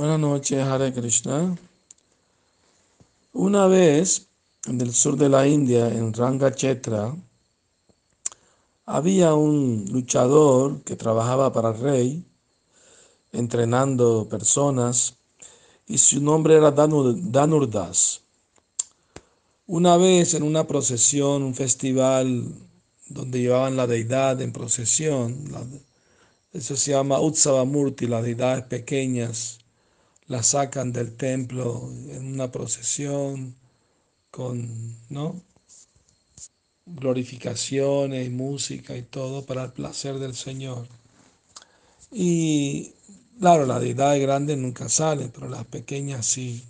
Buenas noches, Hare Krishna. Una vez, en el sur de la India, en Rangachetra, había un luchador que trabajaba para el rey, entrenando personas, y su nombre era Danur, Danurdas. Una vez en una procesión, un festival donde llevaban la deidad en procesión, eso se llama Utsavamurti, las deidades pequeñas, las sacan del templo en una procesión con, ¿no? glorificaciones y música y todo para el placer del Señor. Y claro, las deidades grandes nunca salen, pero las pequeñas sí.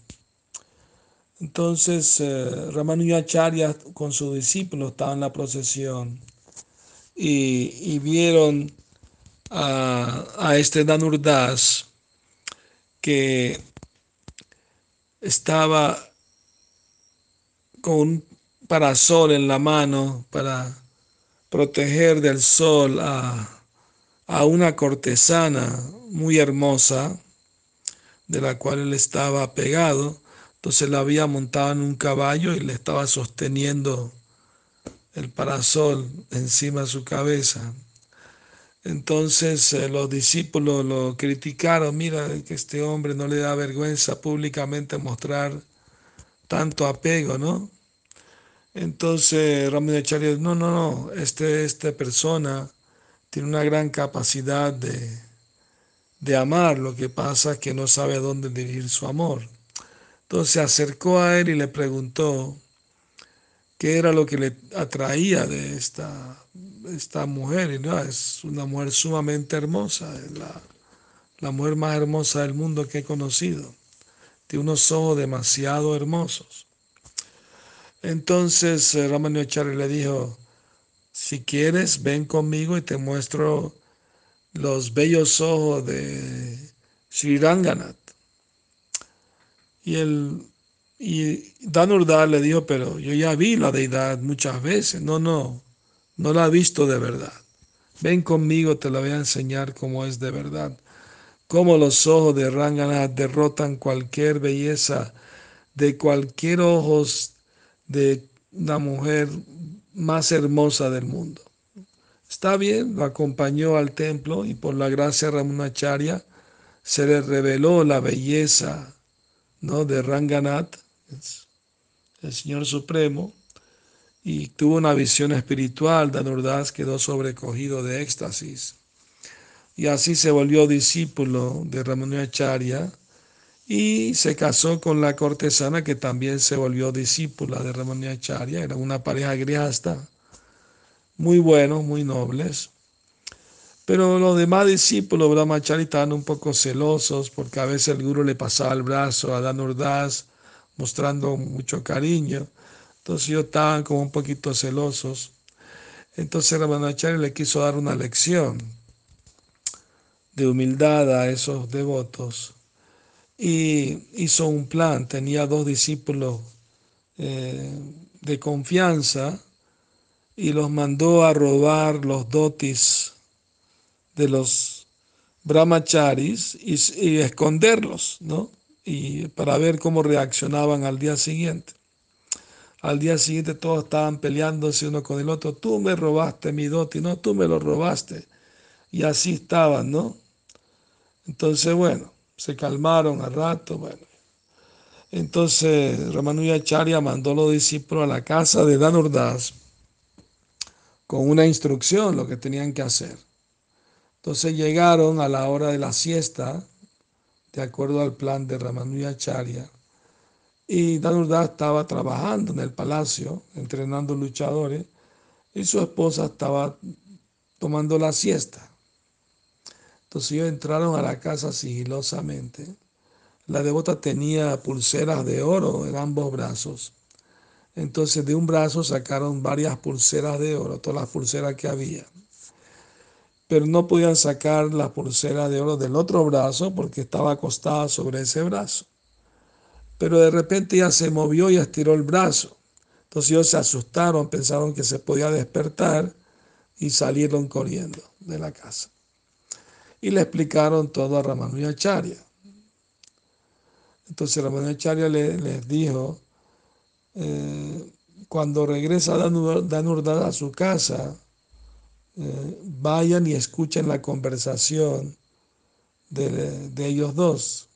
Entonces, eh, Ramanujacharya con sus discípulos estaba en la procesión y, y vieron a, a este Danurdas que estaba con un parasol en la mano para proteger del sol a, a una cortesana muy hermosa de la cual él estaba pegado. Entonces la había montado en un caballo y le estaba sosteniendo el parasol encima de su cabeza. Entonces eh, los discípulos lo criticaron, mira que este hombre no le da vergüenza públicamente mostrar tanto apego, ¿no? Entonces Ramanujacharya, no, no, no, este, esta persona tiene una gran capacidad de, de amar, lo que pasa es que no sabe a dónde dirigir su amor. Entonces se acercó a él y le preguntó qué era lo que le atraía de esta, esta mujer. No, es una mujer sumamente hermosa, la, la mujer más hermosa del mundo que he conocido. Tiene unos ojos demasiado hermosos. Entonces eh, Ramanujacharya le dijo, si quieres, ven conmigo y te muestro los bellos ojos de Sri Ranganath. Y, el, y Danurdar le dijo, pero yo ya vi la deidad muchas veces. No, no, no la he visto de verdad. Ven conmigo, te la voy a enseñar cómo es de verdad. Cómo los ojos de Ranganath derrotan cualquier belleza de cualquier ojos de una mujer más hermosa del mundo. Está bien, lo acompañó al templo y por la gracia de Ramanujacharya se le reveló la belleza ¿no? de Ranganath, el Señor Supremo, y tuvo una visión espiritual. Danurdas quedó sobrecogido de éxtasis. Y así se volvió discípulo de Ramanujacharya y se casó con la cortesana que también se volvió discípula de Ramanujacharya. Era una pareja griasta, muy buenos, muy nobles. Pero los demás discípulos Brahmachari estaban un poco celosos porque a veces el guru le pasaba el brazo a Danurdas mostrando mucho cariño. Entonces ellos estaban como un poquito celosos. Entonces Ramanujacharya le quiso dar una lección de humildad a esos devotos y hizo un plan. Tenía dos discípulos eh, de confianza y los mandó a robar los dotis de los brahmacharis y, y esconderlos, ¿no? Y para ver cómo reaccionaban al día siguiente. Al día siguiente todos estaban peleándose uno con el otro. Tú me robaste mi doti, no, tú me lo robaste. Y así estaban, ¿no? Entonces, bueno, se calmaron al rato, bueno. Entonces Ramanujacharya mandó a los discípulos a la casa de Danurdas con una instrucción, lo que tenían que hacer. Entonces llegaron a la hora de la siesta, de acuerdo al plan de Ramanujacharya, y Danurdas estaba trabajando en el palacio, entrenando luchadores, y su esposa estaba tomando la siesta. Entonces ellos entraron a la casa sigilosamente. La devota tenía pulseras de oro en ambos brazos. Entonces de un brazo sacaron varias pulseras de oro, todas las pulseras que había. Pero no podían sacar la pulsera de oro del otro brazo porque estaba acostada sobre ese brazo. Pero de repente ella se movió y estiró el brazo. Entonces ellos se asustaron, pensaron que se podía despertar y salieron corriendo de la casa. Y le explicaron todo a Ramanujacharya. Entonces Ramanujacharya le, les dijo, eh, cuando regresa Danurdada a su casa, eh, vayan y escuchen la conversación de, de ellos dos.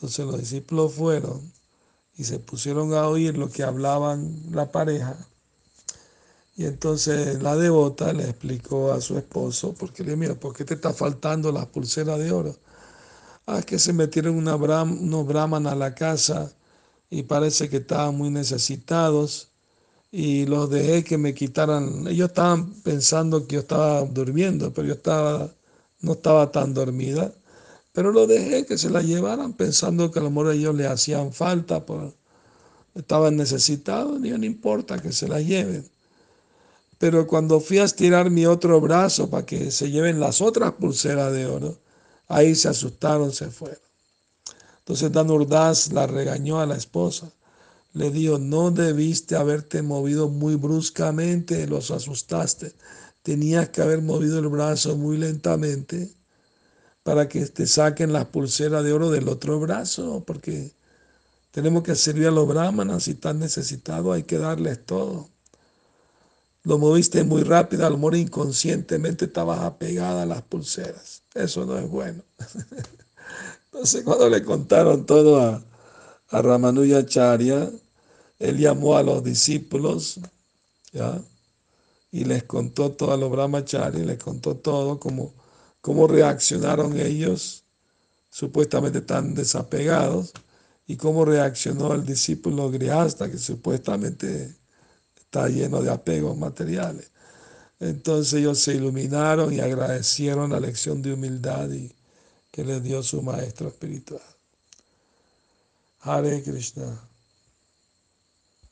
Entonces los discípulos fueron y se pusieron a oír lo que hablaban la pareja. Y entonces la devota le explicó a su esposo, porque le dijo, ¿por qué te está faltando las pulseras de oro? Ah, que se metieron una unos brahman a la casa y parece que estaban muy necesitados y los dejé que me quitaran. Ellos estaban pensando que yo estaba durmiendo, pero yo estaba, no estaba tan dormida. Pero los dejé que se la llevaran pensando que a lo mejor ellos le hacían falta, por, estaban necesitados, y no importa que se la lleven. Pero cuando fui a estirar mi otro brazo para que se lleven las otras pulseras de oro, Ahí se asustaron, se fueron. Entonces Dan Urdaz la regañó a la esposa. Le dijo, no debiste haberte movido muy bruscamente, los asustaste. Tenías que haber movido el brazo muy lentamente para que te saquen las pulseras de oro del otro brazo, porque tenemos que servir a los brahmanas, si están necesitados hay que darles todo. Lo moviste muy rápido, a lo inconscientemente estabas apegada a las pulseras. Eso no es bueno. Entonces, cuando le contaron todo a, a Ramanujacharya, él llamó a los discípulos. Y les contó todo a los brahmacharis, les contó todo, cómo, cómo reaccionaron ellos, supuestamente tan desapegados, y cómo reaccionó el discípulo Grihasta, que supuestamente está lleno de apegos materiales. Entonces ellos se iluminaron y agradecieron la lección de humildad que les dio su maestro espiritual. Hare Krishna.